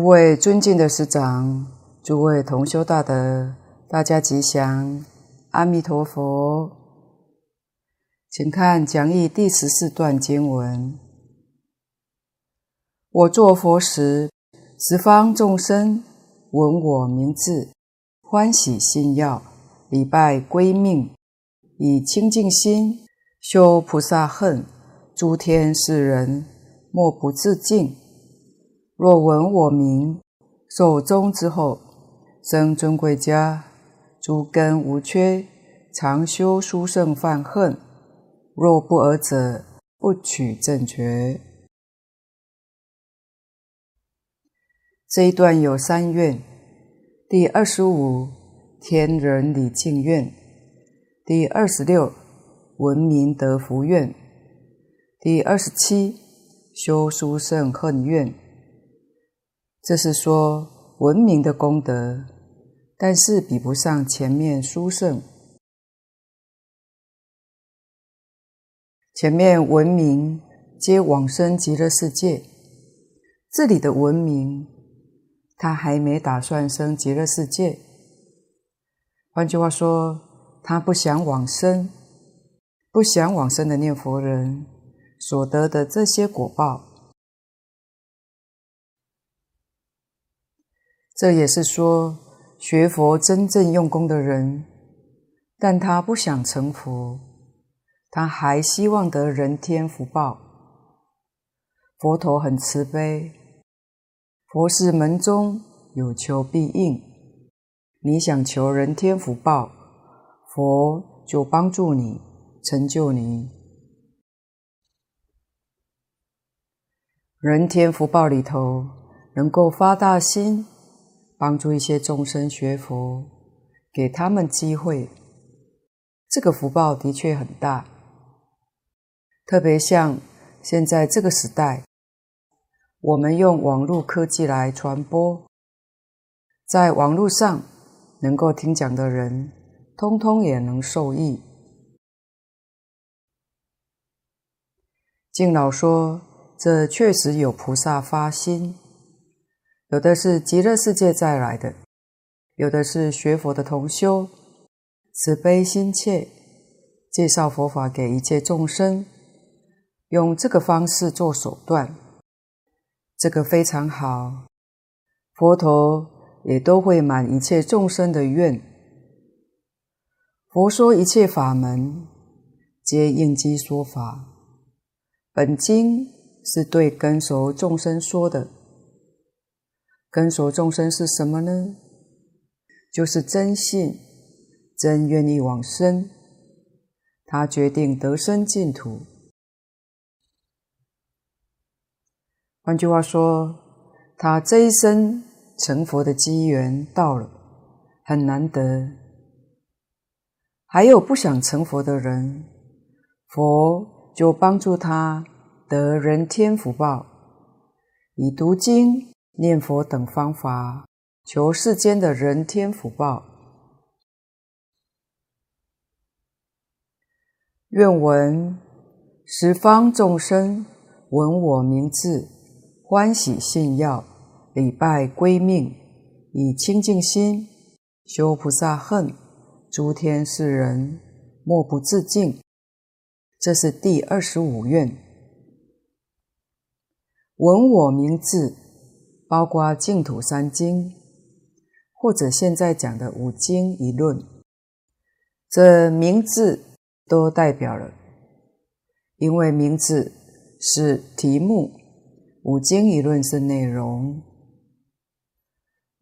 诸位尊敬的师长，诸位同修大德，大家吉祥，阿弥陀佛。请看讲义第十四段经文：我作佛时，十方众生闻我名字，欢喜信要，礼拜归命，以清净心修菩萨恨，诸天世人莫不自敬。若闻我名，受终之后，生尊贵家，诸根无缺，常修殊胜犯恨。若不尔者，不取正觉。这一段有三愿：第二十五，天人礼敬愿；第二十六，闻名得福愿；第二十七，修殊胜恨愿。这是说文明的功德，但是比不上前面殊胜。前面文明皆往生极乐世界，这里的文明，他还没打算生极乐世界。换句话说，他不想往生，不想往生的念佛人所得的这些果报。这也是说，学佛真正用功的人，但他不想成佛，他还希望得人天福报。佛陀很慈悲，佛是门中有求必应。你想求人天福报，佛就帮助你，成就你。人天福报里头，能够发大心。帮助一些众生学佛，给他们机会，这个福报的确很大。特别像现在这个时代，我们用网络科技来传播，在网络上能够听讲的人，通通也能受益。敬老说，这确实有菩萨发心。有的是极乐世界再来的，有的是学佛的同修，慈悲心切，介绍佛法给一切众生，用这个方式做手段，这个非常好。佛陀也都会满一切众生的愿。佛说一切法门，皆应机说法。本经是对根熟众生说的。根熟众生是什么呢？就是真信，真愿意往生，他决定得生净土。换句话说，他这一生成佛的机缘到了，很难得。还有不想成佛的人，佛就帮助他得人天福报，以读经。念佛等方法，求世间的人天福报。愿闻十方众生闻我名字，欢喜信要，礼拜归命，以清净心修菩萨恨，诸天世人莫不自敬。这是第二十五愿。闻我名字。包括净土三经，或者现在讲的五经一论，这名字都代表了，因为名字是题目，五经一论是内容。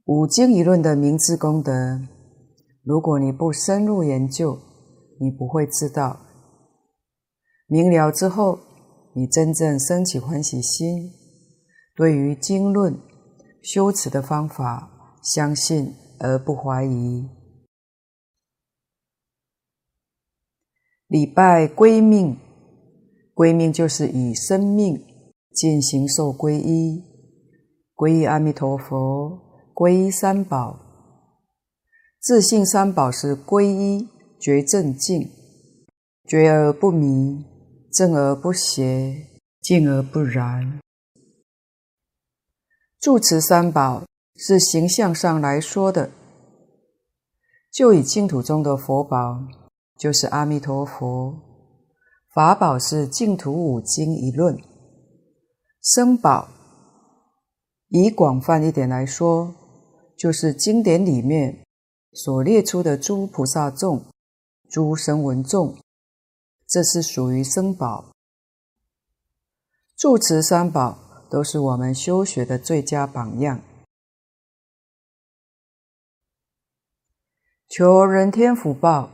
五经一论的名字功德，如果你不深入研究，你不会知道。明了之后，你真正升起欢喜心，对于经论。修持的方法，相信而不怀疑。礼拜归命，归命就是以生命进行受皈依，皈依阿弥陀佛，皈依三宝。自信三宝是皈依觉正净，觉而不迷，正而不邪，净而不染。住持三宝是形象上来说的，就以净土中的佛宝，就是阿弥陀佛；法宝是净土五经一论；僧宝以广泛一点来说，就是经典里面所列出的诸菩萨众、诸声闻众，这是属于僧宝。住持三宝都是我们修学的最佳榜样。求人天福报，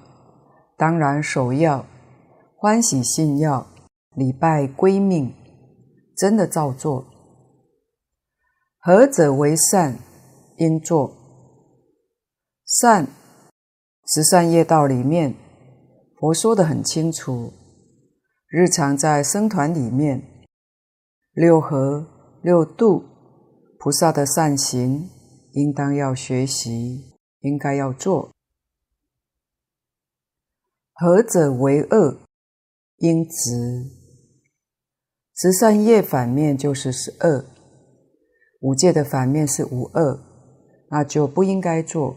当然首要欢喜信要，礼拜归命，真的照做。何者为善？应做善。十善业道里面，佛说的很清楚。日常在僧团里面。六和六度菩萨的善行，应当要学习，应该要做。何者为恶？应执。十善业反面就是十恶，五戒的反面是五恶，那就不应该做。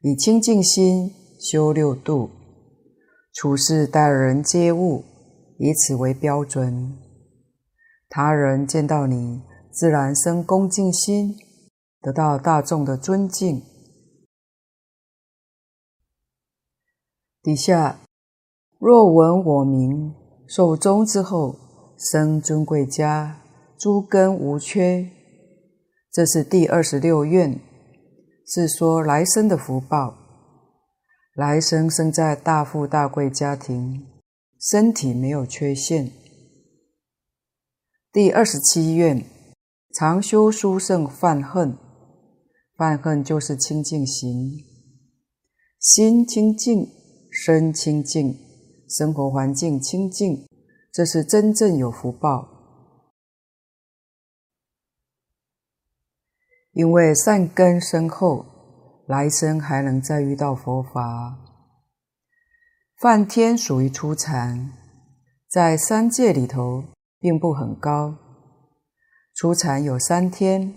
以清净心修六度，处事待人接物，以此为标准。他人见到你，自然生恭敬心，得到大众的尊敬。底下若闻我名，受终之后，生尊贵家，诸根无缺。这是第二十六愿，是说来生的福报。来生生在大富大贵家庭，身体没有缺陷。第二十七愿，常修殊胜犯恨，犯恨就是清净行，心清净，身清净，生活环境清净，这是真正有福报。因为善根深厚，来生还能再遇到佛法。梵天属于初禅，在三界里头。并不很高，初禅有三天：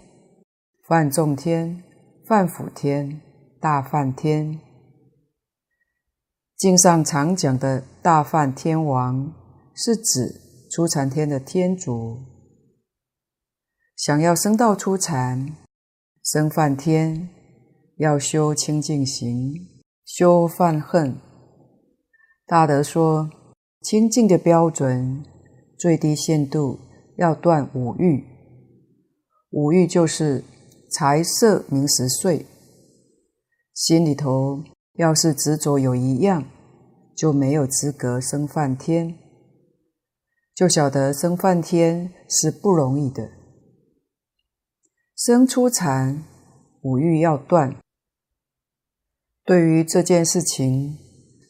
犯众天、梵辅天、大梵天。经上常讲的大梵天王，是指初禅天的天主。想要升到初禅，升梵天，要修清净行，修梵恨。大德说，清净的标准。最低限度要断五欲，五欲就是财色名食睡。心里头要是执着有一样，就没有资格升梵天。就晓得升梵天是不容易的。生初禅，五欲要断。对于这件事情，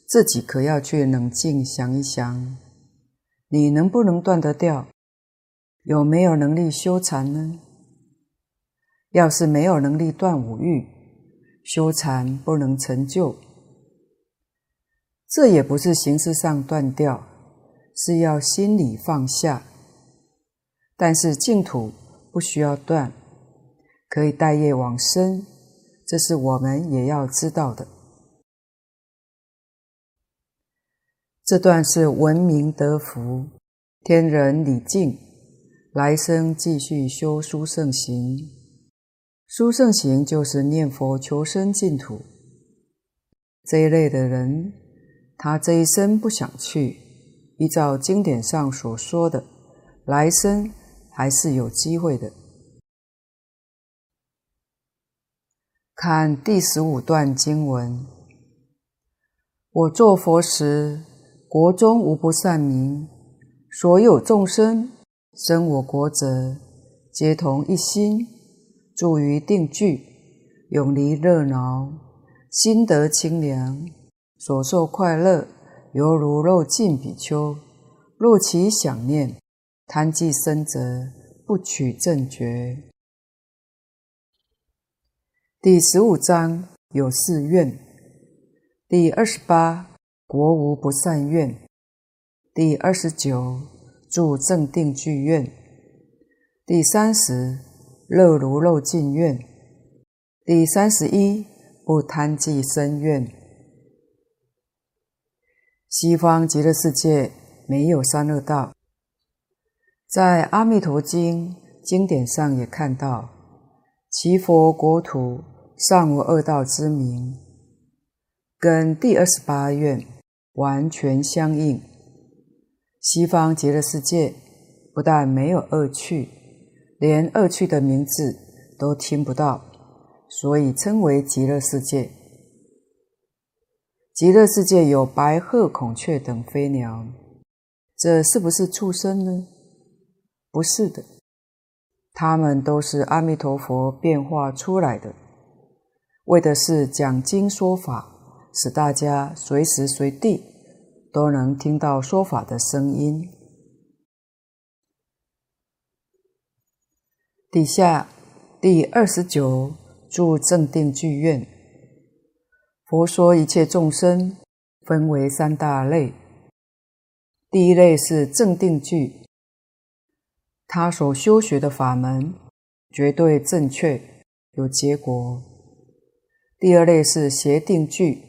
自己可要去冷静想一想。你能不能断得掉？有没有能力修禅呢？要是没有能力断五欲，修禅不能成就。这也不是形式上断掉，是要心里放下。但是净土不需要断，可以带业往生，这是我们也要知道的。这段是闻名得福，天人礼敬，来生继续修殊胜行。殊胜行就是念佛求生净土。这一类的人，他这一生不想去，依照经典上所说的，来生还是有机会的。看第十五段经文：我做佛时。国中无不善民，所有众生生我国者，皆同一心，住于定聚，永离热恼，心得清凉，所受快乐，犹如肉尽比丘。若其想念，贪既生者，不取正觉。第十五章有四愿，第二十八。国无不善愿，第二十九住正定聚愿，第三十乐如漏尽愿。第三十一，不贪计生怨。西方极乐世界没有三恶道，在《阿弥陀经》经典上也看到，其佛国土尚无恶道之名，跟第二十八愿完全相应。西方极乐世界不但没有恶趣，连恶趣的名字都听不到。所以称为极乐世界。极乐世界有白鹤、孔雀等飞鸟，这是不是畜生呢？不是的，他们都是阿弥陀佛变化出来的，为的是讲经说法，使大家随时随地都能听到说法的声音。底下第二十九。住正定聚院，佛说一切众生分为三大类。第一类是正定聚，他所修学的法门绝对正确，有结果。第二类是邪定聚，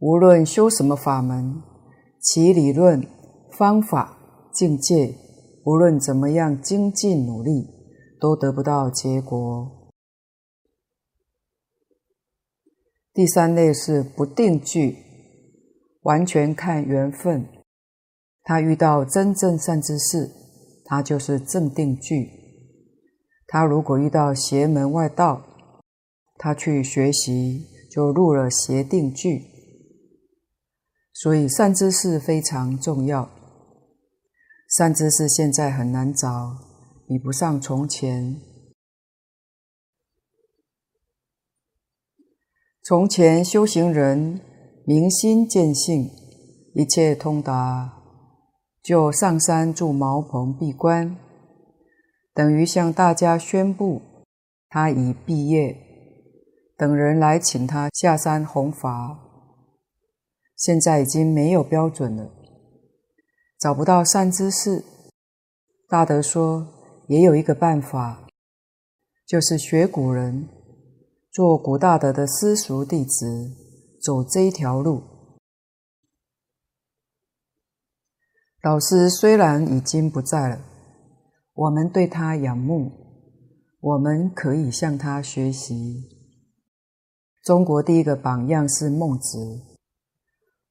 无论修什么法门，其理论、方法、境界，无论怎么样精进努力，都得不到结果。第三类是不定聚，完全看缘分。他遇到真正善知识，他就是正定聚；他如果遇到邪门外道，他去学习就入了邪定聚。所以善知识非常重要。善知识现在很难找，比不上从前。从前修行人明心见性，一切通达，就上山住茅棚闭关，等于向大家宣布他已毕业，等人来请他下山弘法。现在已经没有标准了，找不到善知识。大德说，也有一个办法，就是学古人。做古大德的私塾弟子，走这一条路。老师虽然已经不在了，我们对他仰慕，我们可以向他学习。中国第一个榜样是孟子，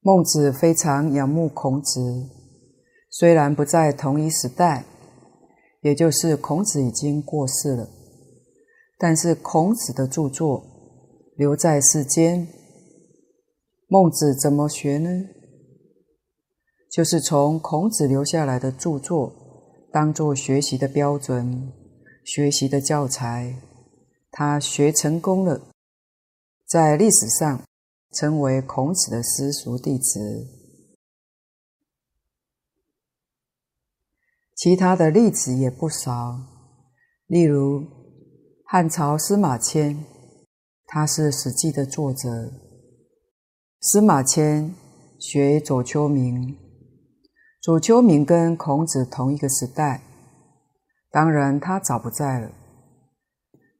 孟子非常仰慕孔子，虽然不在同一时代，也就是孔子已经过世了。但是孔子的著作留在世间，孟子怎么学呢？就是从孔子留下来的著作当做学习的标准、学习的教材，他学成功了，在历史上成为孔子的私塾弟子。其他的例子也不少，例如。汉朝司马迁，他是《史记》的作者。司马迁学左丘明，左丘明跟孔子同一个时代，当然他早不在了。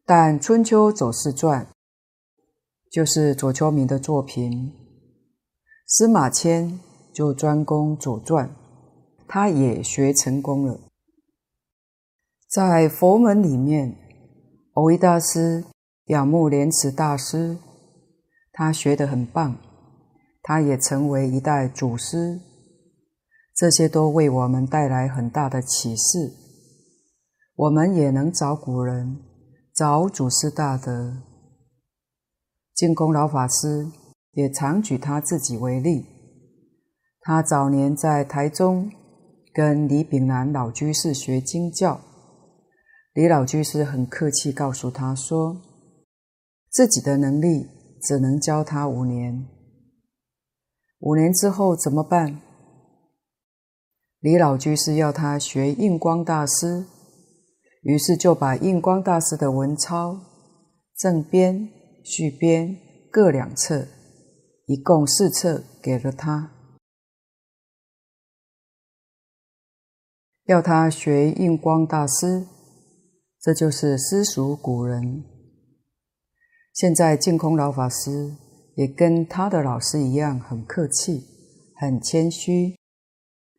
但《春秋左氏传》就是左丘明的作品，司马迁就专攻《左传》，他也学成功了。在佛门里面。蕅益大师仰慕莲池大师，他学得很棒，他也成为一代祖师。这些都为我们带来很大的启示。我们也能找古人，找祖师大德。净空老法师也常举他自己为例。他早年在台中跟李炳南老居士学经教。李老居士很客气，告诉他说：“自己的能力只能教他五年，五年之后怎么办？”李老居士要他学印光大师，于是就把印光大师的文钞正编、续编各两册，一共四册给了他，要他学印光大师。这就是私塾古人。现在净空老法师也跟他的老师一样，很客气，很谦虚。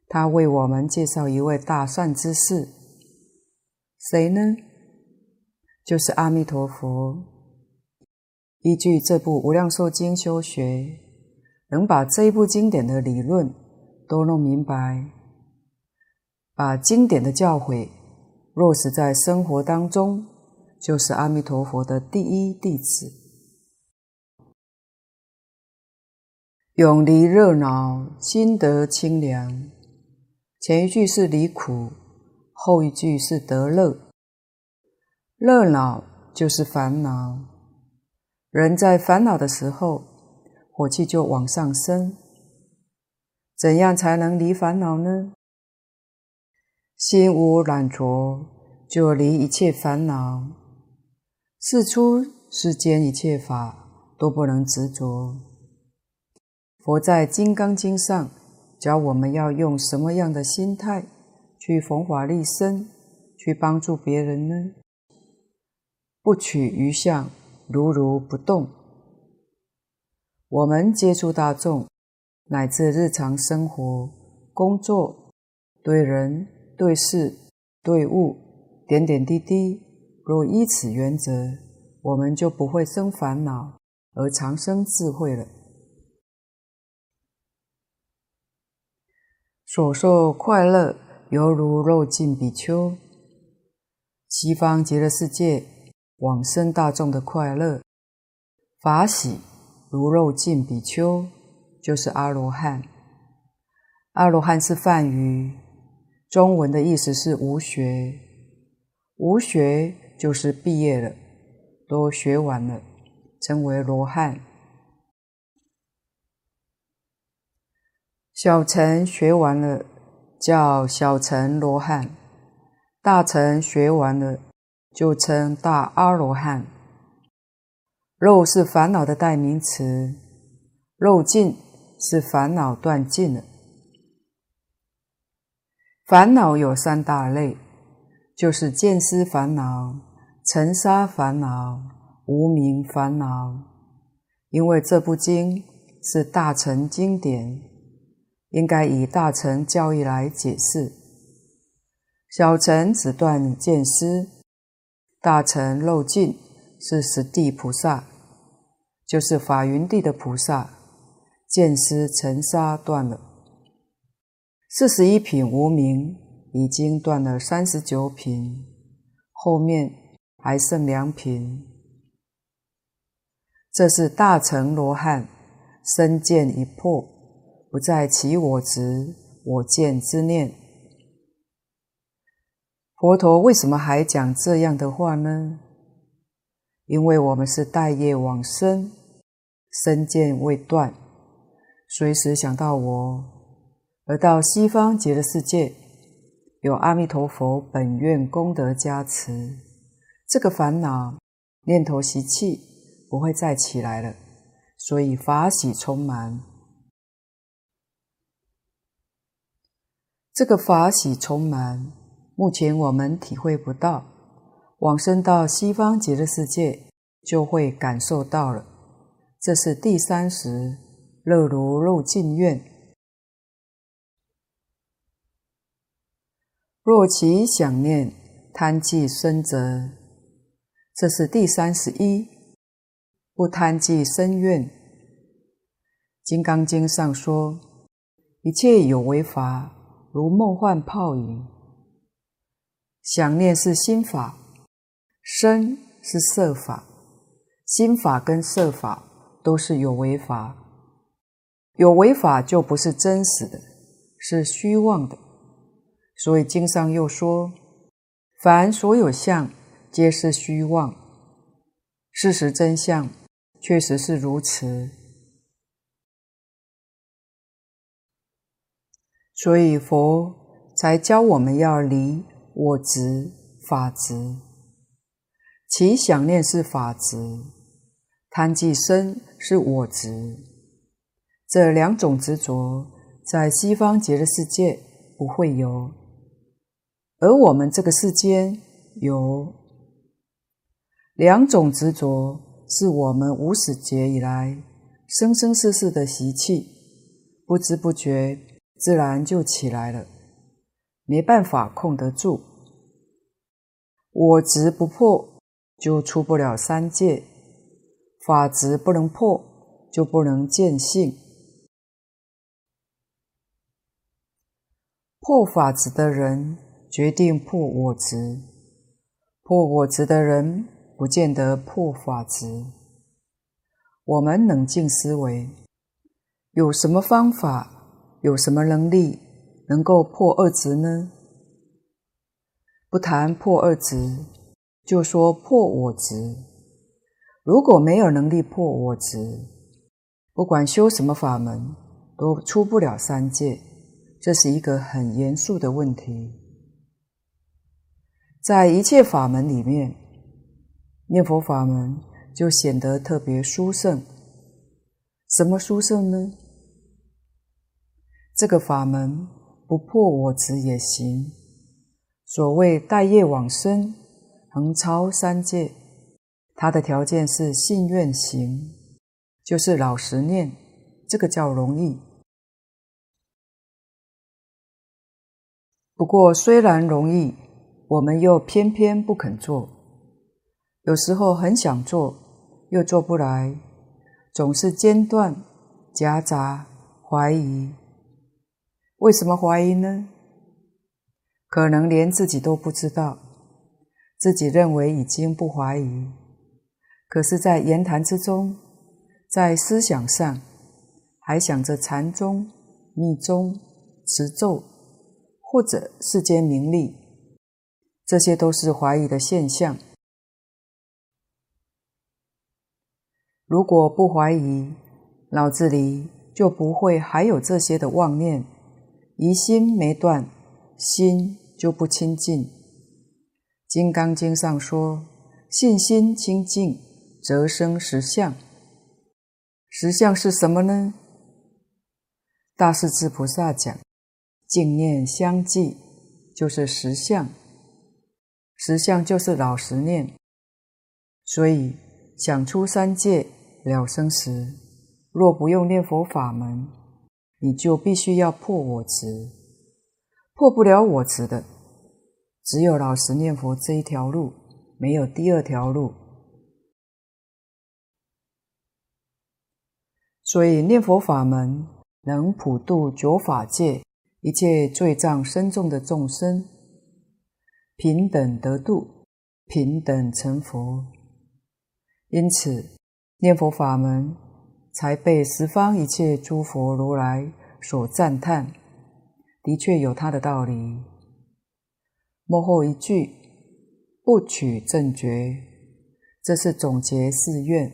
他为我们介绍一位大善知识，谁呢？就是阿弥陀佛。依据这部《无量寿经》修学，能把这一部经典的理论都弄明白，把经典的教诲落实在生活当中，就是阿弥陀佛的第一弟子。永离热恼，心得清凉。前一句是离苦，后一句是得乐。热恼就是烦恼，人在烦恼的时候，火气就往上升。怎样才能离烦恼呢？心无染着，就离一切烦恼。世出世间一切法都不能执着。佛在《金刚经》上。教我们要用什么样的心态去弘法利生，去帮助别人呢？不取于相，如如不动。我们接触大众，乃至日常生活、工作、对人、对事、对物，点点滴滴，若依此原则，我们就不会生烦恼，而长生智慧了。所受快乐犹如肉尽比丘，西方极乐世界往生大众的快乐法喜如肉尽比丘，就是阿罗汉。阿罗汉是梵语，中文的意思是无学，无学就是毕业了，都学完了，称为罗汉。小乘学完了，叫小乘罗汉；大乘学完了，就称大阿罗汉。肉是烦恼的代名词，肉尽是烦恼断尽了。烦恼有三大类，就是见思烦恼、尘沙烦恼、无明烦恼。因为这部经是大乘经典。应该以大乘教义来解释，小乘只断见思，大乘肉尽是十地菩萨，就是法云地的菩萨，见思尘沙断了，四十一品无明已经断了三十九品，后面还剩两品，这是大乘罗汉身见已破。不再起我执、我见之念。佛陀为什么还讲这样的话呢？因为我们是带业往生，身见未断，随时想到我，而到西方极乐世界，有阿弥陀佛本愿功德加持，这个烦恼念头习气不会再起来了，所以法喜充满。这个法喜充满，目前我们体会不到，往生到西方极乐世界就会感受到了。这是第三时，乐如肉尽愿。若其想念贪计生则，这是第三十一，不贪计生愿。金刚经上说，一切有为法。如梦幻泡影，想念是心法，身是色法，心法跟色法都是有为法，有为法就不是真实的，是虚妄的。所以经上又说，凡所有相，皆是虚妄。事实真相确实是如此。所以佛才教我们要离我执、法执，其想念是法执，贪计生是我执。这两种执着在西方极乐世界不会有，而我们这个世间有。两种执着是我们无始劫以来生生世世的习气，不知不觉自然就起来了，没办法控得住。我执不破，就出不了三界；法执不能破，就不能见性。破法执的人，决定破我执；破我执的人，不见得破法执。我们冷静思维，有什么方法，有什么能力，能够破二执呢？不谈破二执，就说破我执。如果没有能力破我执，不管修什么法门，都出不了三界。这是一个很严肃的问题。在一切法门里面，念佛法门就显得特别殊胜。什么殊胜呢？这个法门不破我执也行。所谓待业往生，横超三界，它的条件是信愿行，就是老实念，这个叫容易。不过虽然容易，我们又偏偏不肯做，有时候很想做，又做不来，总是间断、夹杂、怀疑。为什么怀疑呢？可能连自己都不知道，自己认为已经不怀疑，可是，在言谈之中，在思想上，还想着禅宗、密宗、持咒，或者世间名利，这些都是怀疑的现象。如果不怀疑，脑子里就不会还有这些的妄念，疑心没断。心就不清净，《金刚经》上说：“信心清净，则生实相。”实相是什么呢？大势至菩萨讲：“净念相继，就是实相。实相就是老实念。所以想出三界了生死，若不用念佛法门，你就必须要破我执。”破不了我执的，只有老实念佛这一条路，没有第二条路。所以念佛法门能普度九法界一切罪障深重的众生，平等得度，平等成佛。因此，念佛法门才被十方一切诸佛如来所赞叹。的确有他的道理。末后一句不取正觉，这是总结四愿，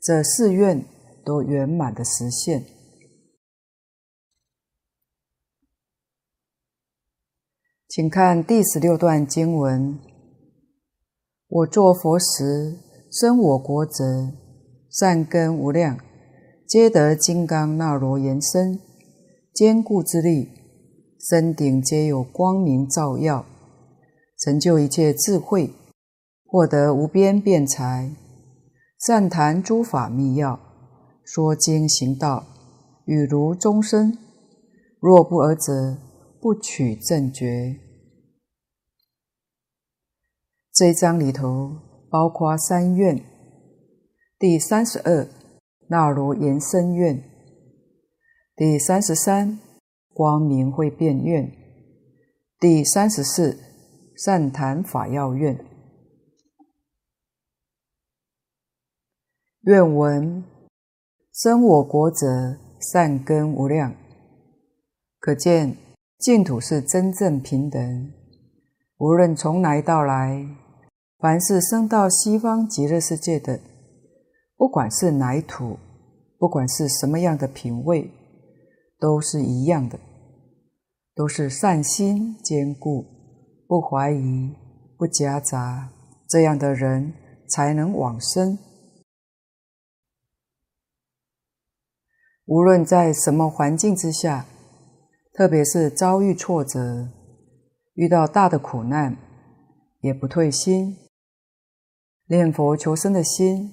这四愿都圆满的实现。请看第十六段经文：我作佛时，生我国者，善根无量，皆得金刚那罗延身，坚固之力。身顶皆有光明照耀，成就一切智慧，获得无边辩才，善谈诸法密要，说经行道，语如钟声。若不尔者，不取正觉。这一章里头包括三愿：第三十二那如延生愿，第三十三。光明会变愿，第三十四善谈法要愿。愿闻生我国者，善根无量，可见净土是真正平等。无论从来到来，凡是生到西方极乐世界的，不管是哪一土，不管是什么样的品位。都是一样的，都是善心坚固，不怀疑，不夹杂，这样的人才能往生。无论在什么环境之下，特别是遭遇挫折，遇到大的苦难，也不退心，念佛求生的心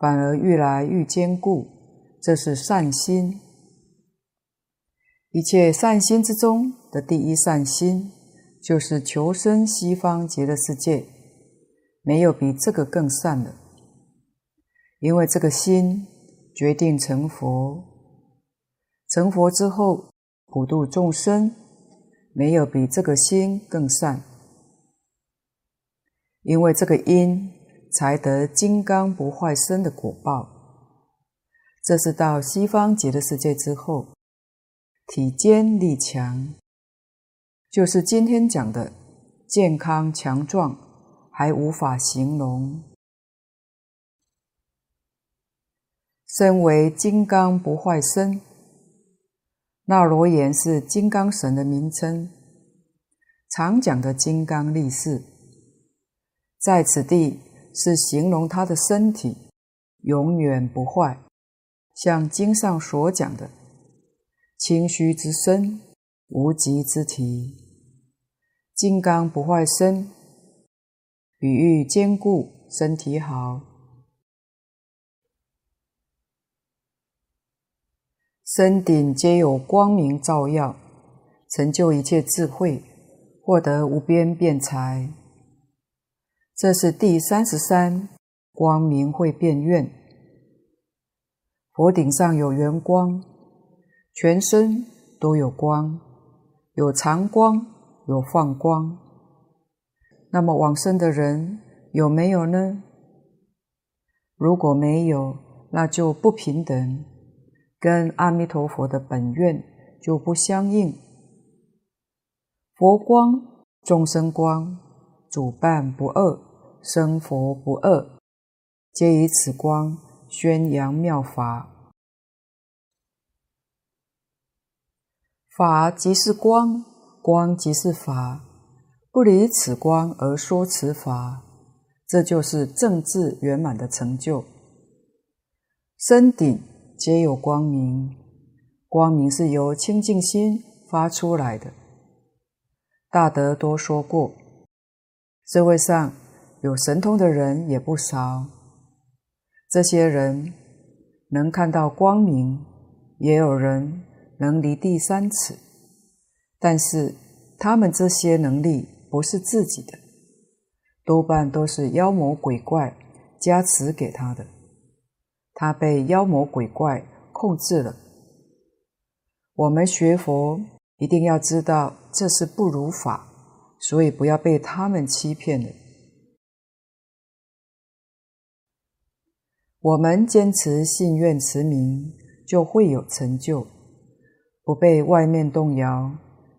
反而愈来愈坚固，这是善心。一切善心之中的第一善心，就是求生西方极乐世界，没有比这个更善的。因为这个心决定成佛，成佛之后普度众生，没有比这个心更善。因为这个因才得金刚不坏身的果报，这是到西方极乐世界之后，体坚力强，就是今天讲的健康强壮，还无法形容。身为金刚不坏身，那罗延是金刚神的名称，常讲的金刚力士，在此地是形容他的身体永远不坏，像经上所讲的清虚之身，无极之体，金刚不坏身，比喻坚固身体好。身顶皆有光明照耀，成就一切智慧，获得无边辩才。这是第三十三光明会变愿。佛顶上有圆光，全身都有光，有藏光，有放光。那么往生的人有没有呢？如果没有，那就不平等。跟阿弥陀佛的本愿就不相应。佛光、众生光，主办不二，生佛不二，皆以此光宣扬妙法。法即是光，光即是法，不离此光而说此法，这就是正智圆满的成就。身顶。皆有光明，光明是由清净心发出来的。大德多说过，社会上有神通的人也不少。这些人能看到光明，也有人能离地三尺，但是他们这些能力不是自己的，多半都是妖魔鬼怪加持给他的。他被妖魔鬼怪控制了。我们学佛一定要知道这是不如法，所以不要被他们欺骗了。我们坚持信愿持名，就会有成就，不被外面动摇，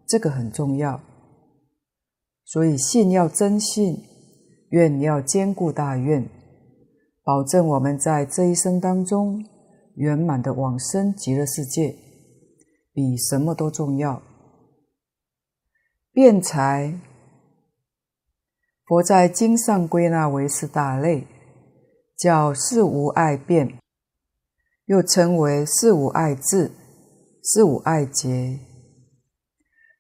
这个很重要。所以信要真信，愿要坚固大愿。保证我们在这一生当中圆满的往生极乐世界，比什么都重要。辩才，佛在经上归纳为四大类，叫四无碍辩，又称为四无碍智、四无碍詰。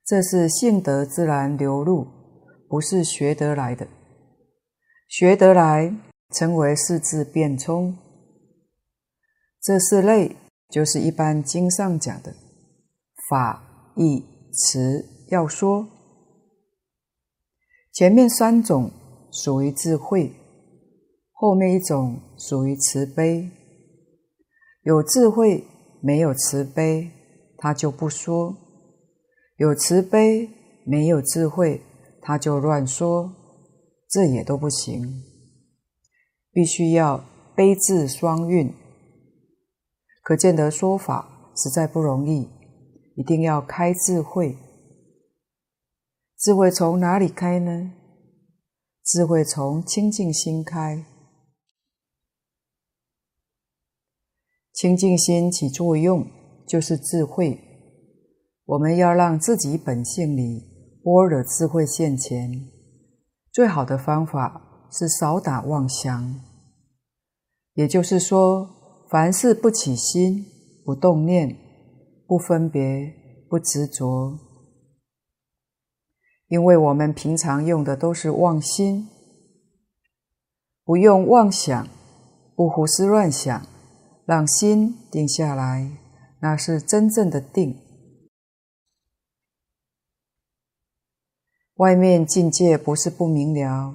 这是性德自然流露，不是学得来的，学得来。称为四智辩聪，这四类就是一般经上讲的法、义、辞要说。前面三种属于智慧，后面一种属于慈悲。有智慧没有慈悲，他就不说；有慈悲没有智慧，他就乱说，这也都不行。必须要悲智双运，可见得说法实在不容易，一定要开智慧。智慧从哪里开呢？智慧从清净心开。清净心起作用就是智慧。我们要让自己本性里般若智慧现前，最好的方法。是少打妄想，也就是说，凡事不起心、不动念、不分别、不执着。因为我们平常用的都是妄心，不用妄想，不胡思乱想，让心定下来，那是真正的定。外面境界不是不明了，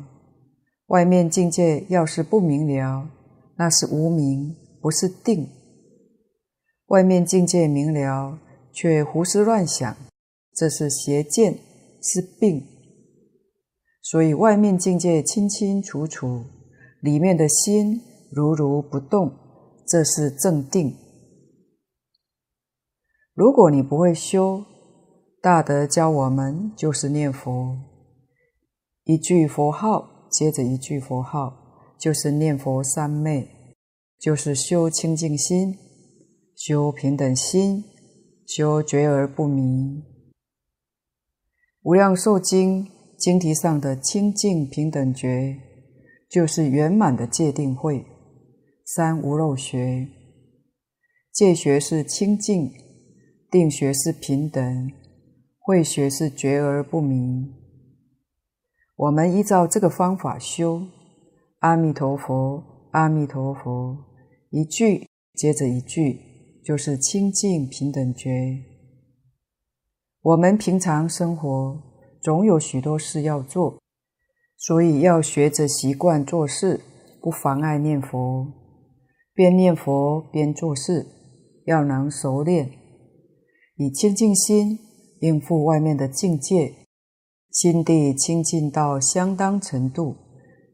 外面境界要是不明了，那是无明，不是定。外面境界明了，却胡思乱想，这是邪见，是病。所以外面境界清清楚楚，里面的心如如不动，这是正定。如果你不会修，大德教我们就是念佛，一句佛号接着一句佛号，就是念佛三昧，就是修清净心。修平等心，修觉而不迷。无量寿经经题上的清净平等觉，就是圆满的界定慧。三无漏学，戒学是清净，定学是平等，慧学是觉而不明。我们依照这个方法修，阿弥陀佛，阿弥陀佛，一句接着一句。就是清净平等觉。我们平常生活总有许多事要做，所以要学着习惯做事，不妨碍念佛。边念佛边做事，要能熟练，以清净心应付外面的境界，心地清净到相当程度，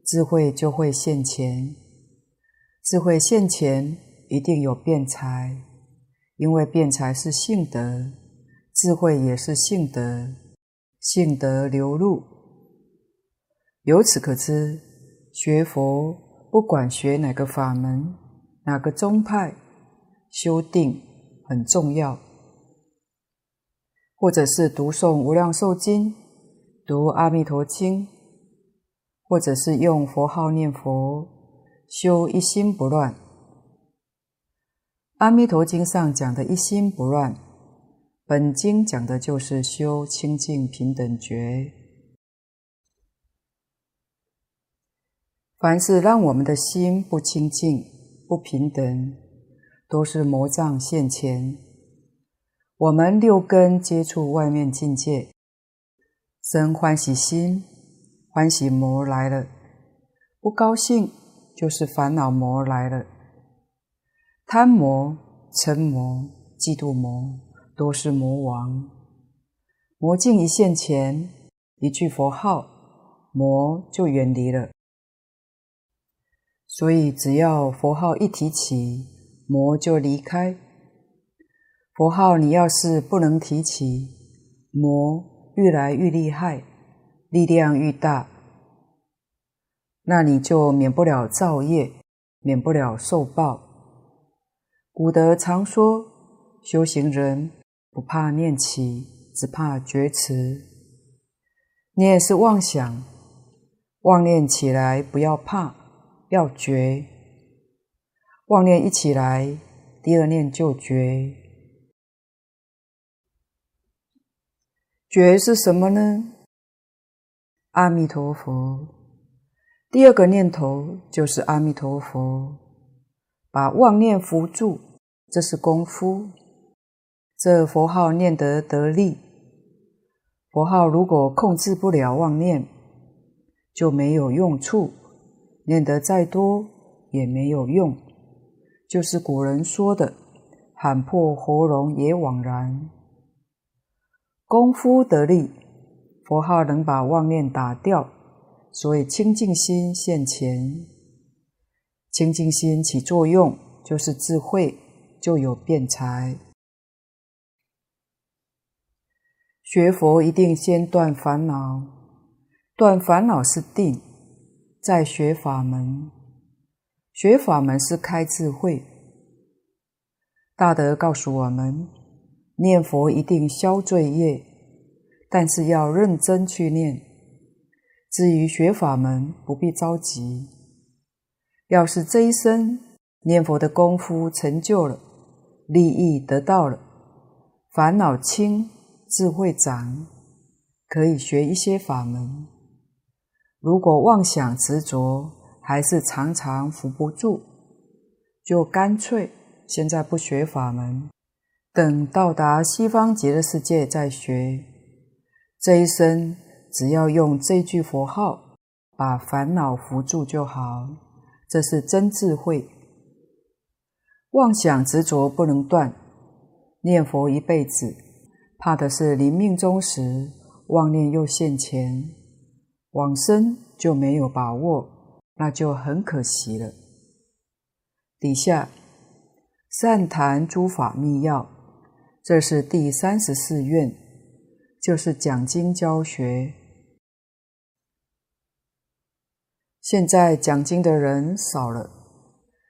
智慧就会现前。智慧现前，一定有辩才。因为辩才是性德，智慧也是性德，性德流露。由此可知，学佛不管学哪个法门、哪个宗派，修定很重要。或者是读诵《无量寿经》、读《阿弥陀经》，或者是用佛号念佛，修一心不乱。《阿弥陀经》上讲的一心不乱，本经讲的就是修清净平等觉。凡是让我们的心不清净、不平等，都是魔障现前。我们六根接触外面境界，生欢喜心，欢喜魔来了；不高兴，就是烦恼魔来了。贪魔、嗔魔、嫉妒魔，都是魔王。魔境一现前，一句佛号，魔就远离了。所以，只要佛号一提起，魔就离开。佛号你要是不能提起，魔愈来愈厉害，力量愈大，那你就免不了造业，免不了受报。古德常说，修行人不怕念起，只怕觉迟。念是妄想，妄念起来不要怕，要觉。妄念一起来，第二念就觉。觉是什么呢？阿弥陀佛。第二个念头就是阿弥陀佛。把妄念扶住，这是功夫。这佛号念得得力。佛号如果控制不了妄念，就没有用处。念得再多也没有用，就是古人说的“喊破喉咙也枉然”。功夫得力，佛号能把妄念打掉，所以清净心现前。清净心起作用，就是智慧，就有辩才。学佛一定先断烦恼，断烦恼是定，在学法门。学法门是开智慧。大德告诉我们，念佛一定消罪业，但是要认真去念。至于学法门，不必着急。要是这一生念佛的功夫成就了，利益得到了，烦恼轻，智慧长，可以学一些法门。如果妄想执着，还是常常扶不住，就干脆现在不学法门，等到达西方极乐世界再学。这一生只要用这句佛号把烦恼扶住就好，这是真智慧。妄想执着不能断，念佛一辈子，怕的是临命终时妄念又现前，往生就没有把握，那就很可惜了。底下善谈诸法密要，这是第三十四愿，就是讲经教学。现在讲经的人少了，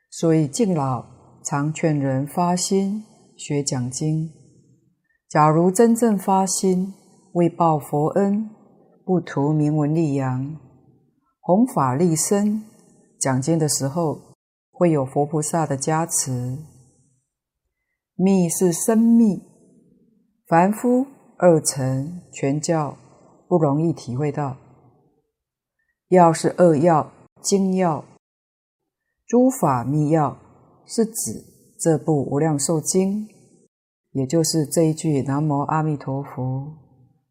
所以敬老。常劝人发心学讲经。假如真正发心，为报佛恩，不图名闻利养，弘法利生，讲经的时候会有佛菩萨的加持。密是深密，凡夫二乘全教不容易体会到。要是二要精要，诸法密要。是指这部《无量寿经》，也就是这一句“南无阿弥陀佛”，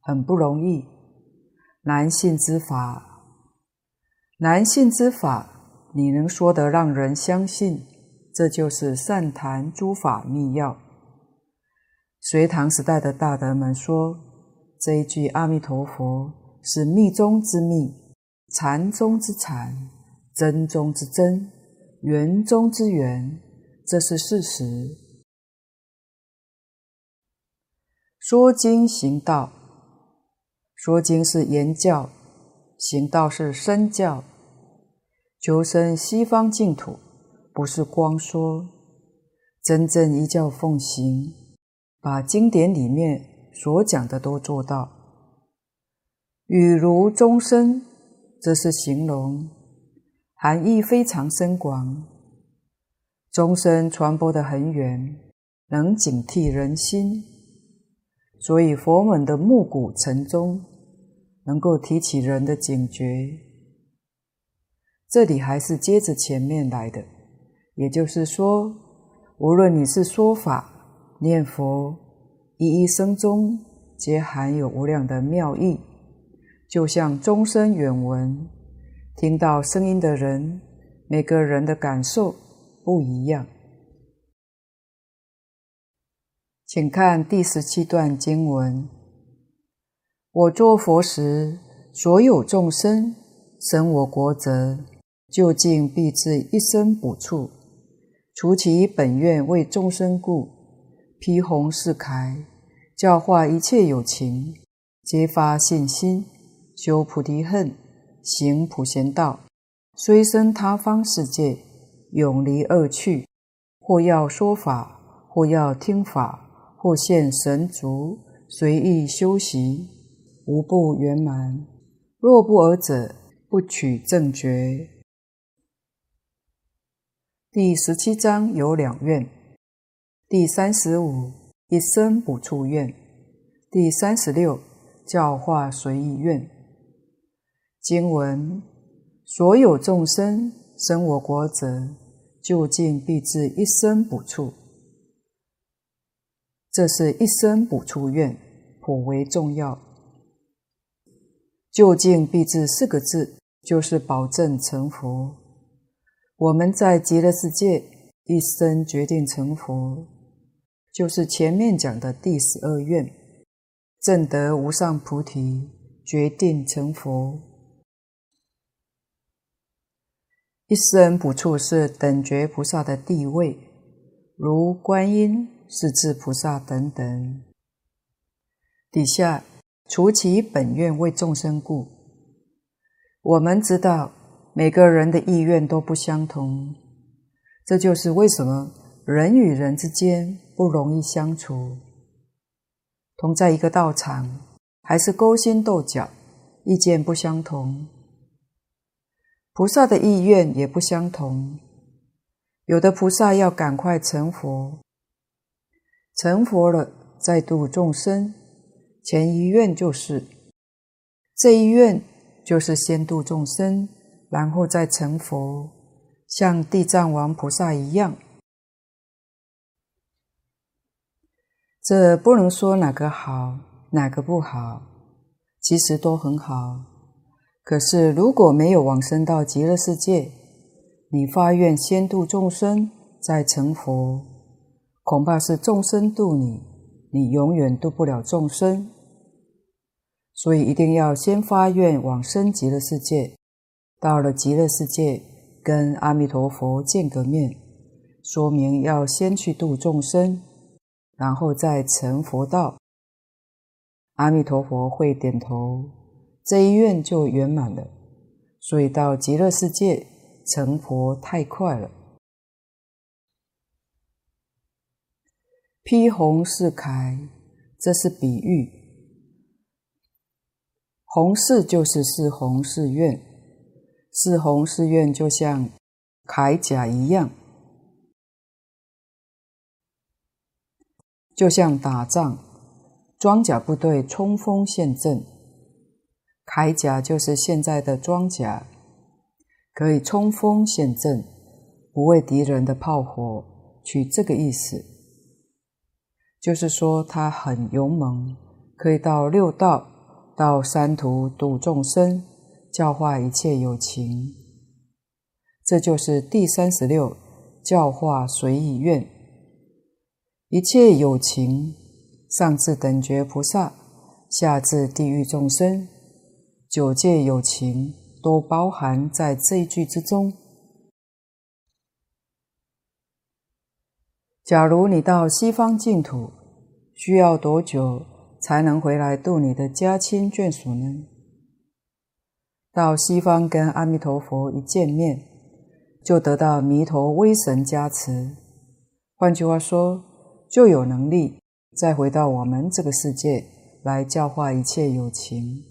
很不容易，难信之法，难信之法，你能说得让人相信，这就是善谈诸法密要。隋唐时代的大德们说，这一句阿弥陀佛是密宗之密，禅宗之禅，真宗之真。圆中之圆，这是事实。说经行道，说经是言教，行道是身教。求生西方净土，不是光说，真正依教奉行，把经典里面所讲的都做到。语如钟声，这是形容。含义非常深广，钟声传播得很远，能警惕人心，所以佛门的暮鼓晨钟能够提起人的警觉。这里还是接着前面来的，也就是说，无论你是说法、念佛，一一声中皆含有无量的妙意，就像钟声远闻。听到声音的人，每个人的感受不一样。请看第十七段经文：我作佛时，所有众生生我国者，究竟必至一生补处。除其本愿为众生故，披红饰铠，教化一切有情，皆发信心，修菩提恨。行普贤道，虽生他方世界，永离恶趣。或要说法，或要听法，或现神足，随意修习，无不圆满。若不尔者，不取正觉。第十七章有两愿，第三十五一生不处愿，第三十六教化随意愿。经文：所有众生生我国者，究竟必至一生不处。这是一生不处愿，颇为重要。究竟必至四个字，就是保证成佛。我们在极乐世界一生决定成佛，就是前面讲的第十二愿，证得无上菩提，决定成佛。一生补处是等觉菩萨的地位，如观音、势至菩萨等等。底下除其本愿为众生故，我们知道每个人的意愿都不相同，这就是为什么人与人之间不容易相处。同在一个道场，还是勾心斗角，意见不相同。菩萨的意愿也不相同，有的菩萨要赶快成佛，成佛了再度众生，前一愿就是，这一愿就是先度众生，然后再成佛，像地藏王菩萨一样。这不能说哪个好，哪个不好，其实都很好。可是如果没有往生到极乐世界，你发愿先度众生，再成佛，恐怕是众生度你，你永远度不了众生。所以一定要先发愿往生极乐世界，到了极乐世界，跟阿弥陀佛见个面，说明要先去度众生，然后再成佛道。阿弥陀佛会点头，这一愿就圆满了。所以到极乐世界成佛太快了。披红是铠，这是比喻。红饰就是四红四愿，四红四愿就像铠甲一样，就像打仗，装甲部队冲锋陷阵，铠甲就是现在的装甲，可以冲锋陷阵，不畏敌人的炮火，取这个意思，就是说他很勇猛，可以到六道。到三途度众生，教化一切有情，这就是第三十六教化随意愿。一切有情，上至等觉菩萨，下至地狱众生，九界有情都包含在这一句之中。假如你到西方净土，需要多久？才能回来度你的家亲眷属呢？到西方跟阿弥陀佛一见面，就得到弥陀威神加持。换句话说，就有能力再回到我们这个世界来教化一切有情，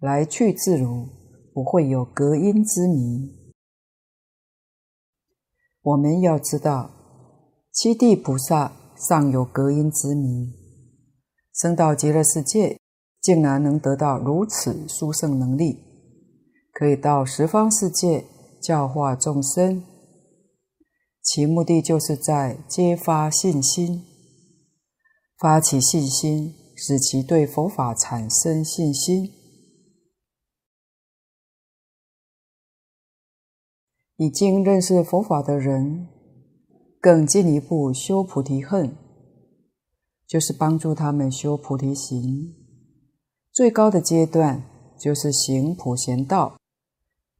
来去自如，不会有隔阴之迷。我们要知道，七地菩萨尚有隔阴之迷。升到极乐世界，竟然能得到如此殊胜能力，可以到十方世界教化众生。其目的就是在揭发信心，发起信心，使其对佛法产生信心。已经认识佛法的人，更进一步修菩提恨。就是帮助他们修菩提行，最高的阶段就是行普贤道，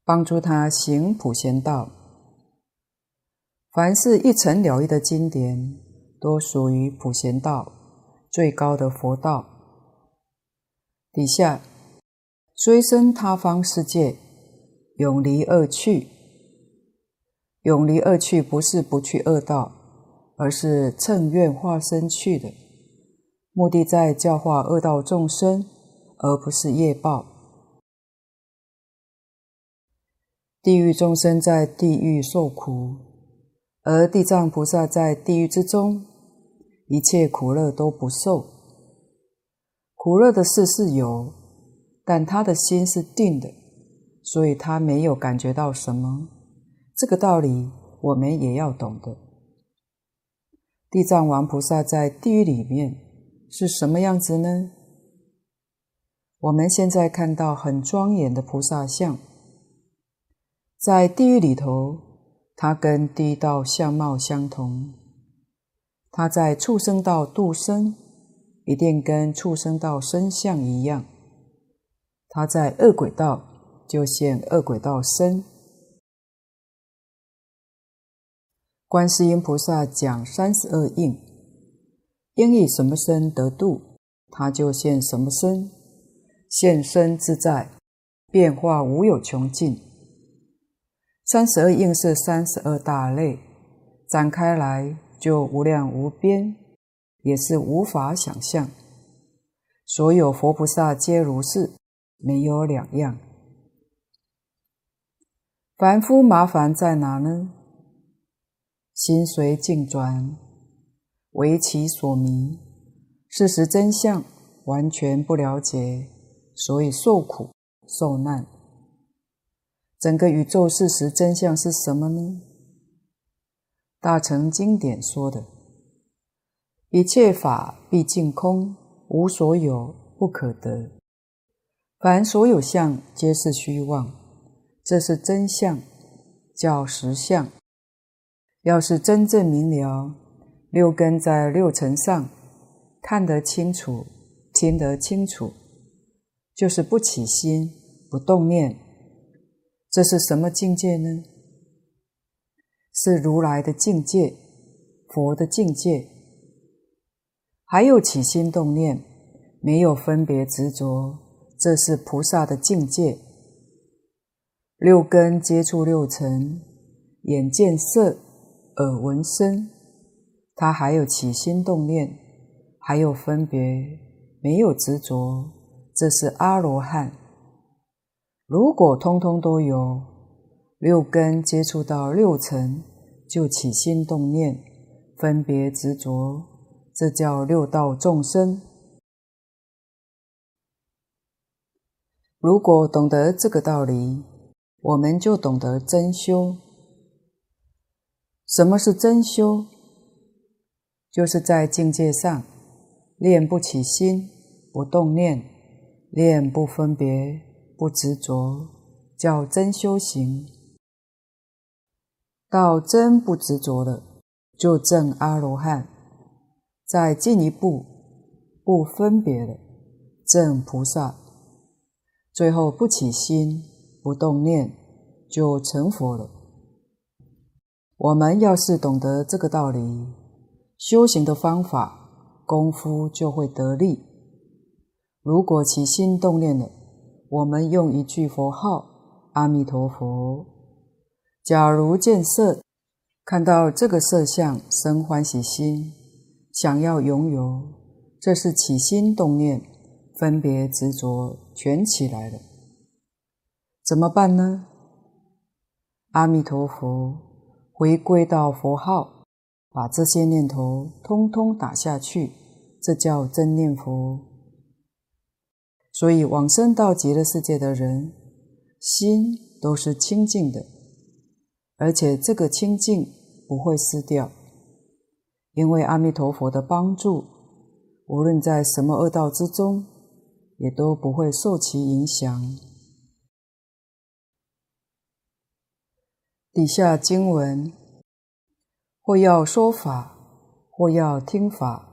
帮助他行普贤道。凡是一层了义的经典，都属于普贤道，最高的佛道。底下虽生他方世界，永离恶趣。永离恶趣不是不去恶道，而是乘愿化身去的。目的在教化恶道众生，而不是业报。地狱众生在地狱受苦，而地藏菩萨在地狱之中，一切苦乐都不受。苦乐的事是有，但他的心是定的，所以他没有感觉到什么。这个道理我们也要懂得。地藏王菩萨在地狱里面。是什么样子呢？我们现在看到很庄严的菩萨像，在地狱里头，它跟地狱道相貌相同；它在畜生道度生，一定跟畜生道身相一样；它在恶鬼道就现恶鬼道身。观世音菩萨讲三十二应。应以什么身得度，他就现什么身，现身自在，变化无有穷尽。三十二应是三十二大类，展开来就无量无边，也是无法想象。所有佛菩萨皆如是，没有两样。凡夫麻烦在哪呢？心随境转。为其所迷，事实真相完全不了解，所以受苦受难。整个宇宙事实真相是什么呢？大乘经典说的，一切法毕竟空，无所有，不可得。凡所有相，皆是虚妄，这是真相，叫实相。要是真正明了，六根在六尘上，看得清楚，听得清楚，就是不起心，不动念。这是什么境界呢？是如来的境界，佛的境界。还有起心动念，没有分别执着，这是菩萨的境界。六根接触六尘，眼见色，耳闻声，他还有起心动念，还有分别，没有执着，这是阿罗汉。如果通通都有，六根接触到六尘，就起心动念，分别执着，这叫六道众生。如果懂得这个道理，我们就懂得真修。什么是真修？就是在境界上练不起心，不动念，练不分别，不执着，叫真修行。到真不执着了，就证阿罗汉；再进一步，不分别了，证菩萨；最后不起心，不动念，就成佛了。我们要是懂得这个道理，修行的方法、功夫就会得力。如果起心动念了，我们用一句佛号“阿弥陀佛”。假如见色，看到这个色相生欢喜心，想要拥有，这是起心动念，分别执着全起来了。怎么办呢？阿弥陀佛，回归到佛号，把这些念头通通打下去，这叫真念佛。所以往生到极乐世界的人，心都是清净的。而且这个清净不会失掉，因为阿弥陀佛的帮助，无论在什么恶道之中，也都不会受其影响。底下经文，或要说法，或要听法，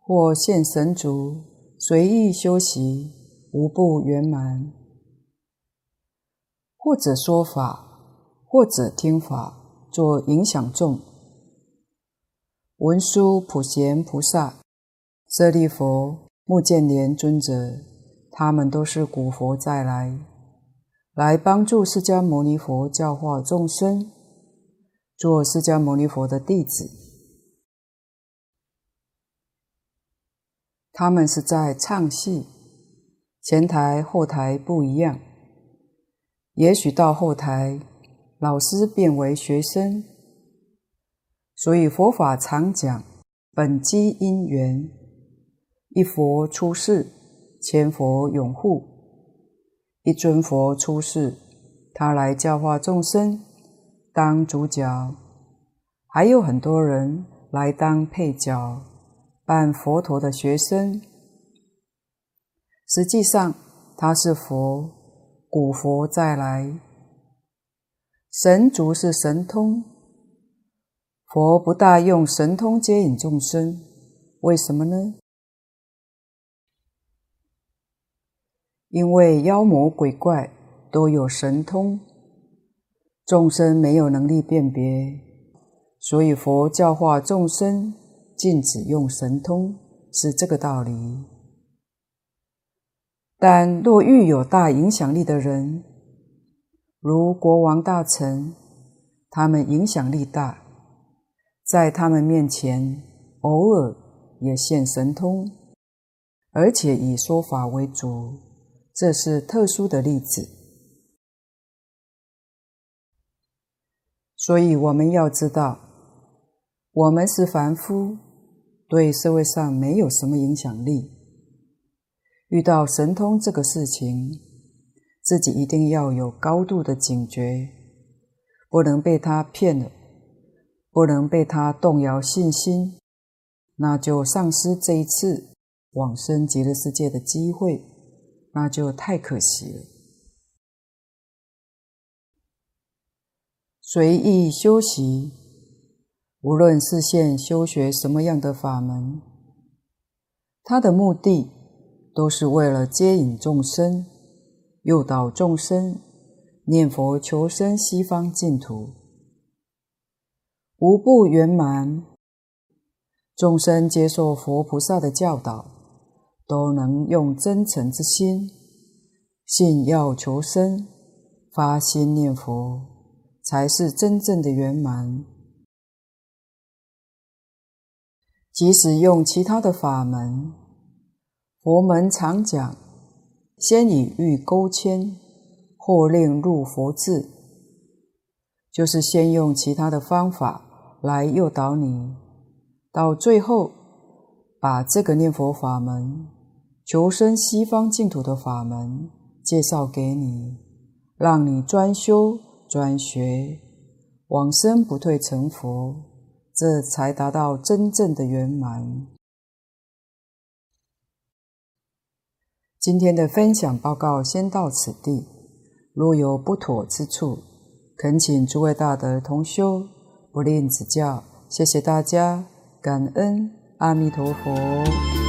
或现神足，随意修习，无不圆满。或者说法。或者听法，作影响众，文殊普贤菩萨、舍利弗、目犍连尊者，他们都是古佛再来，来帮助释迦牟尼佛教化众生，做释迦牟尼佛的弟子。他们是在唱戏，前台后台不一样，也许到后台。老师变为学生，所以佛法常讲本机因缘，一佛出世，千佛拥护；一尊佛出世，他来教化众生，当主角，还有很多人来当配角，扮佛陀的学生。实际上，他是佛，古佛再来。神足是神通，佛不大用神通接引众生，为什么呢？因为妖魔鬼怪都有神通，众生没有能力辨别，所以佛教化众生，禁止用神通，是这个道理。但若遇有大影响力的人，如国王大臣，他们影响力大，在他们面前偶尔也现神通，而且以说法为主，这是特殊的例子。所以我们要知道，我们是凡夫，对社会上没有什么影响力。遇到神通这个事情，自己一定要有高度的警觉，不能被他骗了，不能被他动摇信心，那就丧失这一次往生极乐世界的机会，那就太可惜了。随意修习，无论是现修学什么样的法门，它的目的都是为了接引众生，诱导众生念佛求生西方净土，无不圆满。众生接受佛菩萨的教导，都能用真诚之心，信要求生，发心念佛。才是真正的圆满。即使用其他的法门，佛门常讲，先以欲钩牵，或令入佛智，就是先用其他的方法来诱导你，到最后把这个念佛法门、求生西方净土的法门介绍给你，让你专修。专学往生不退成佛，这才达到真正的圆满。今天的分享报告先到此地，若有不妥之处，恳请诸位大德同修不吝指教。谢谢大家，感恩阿弥陀佛。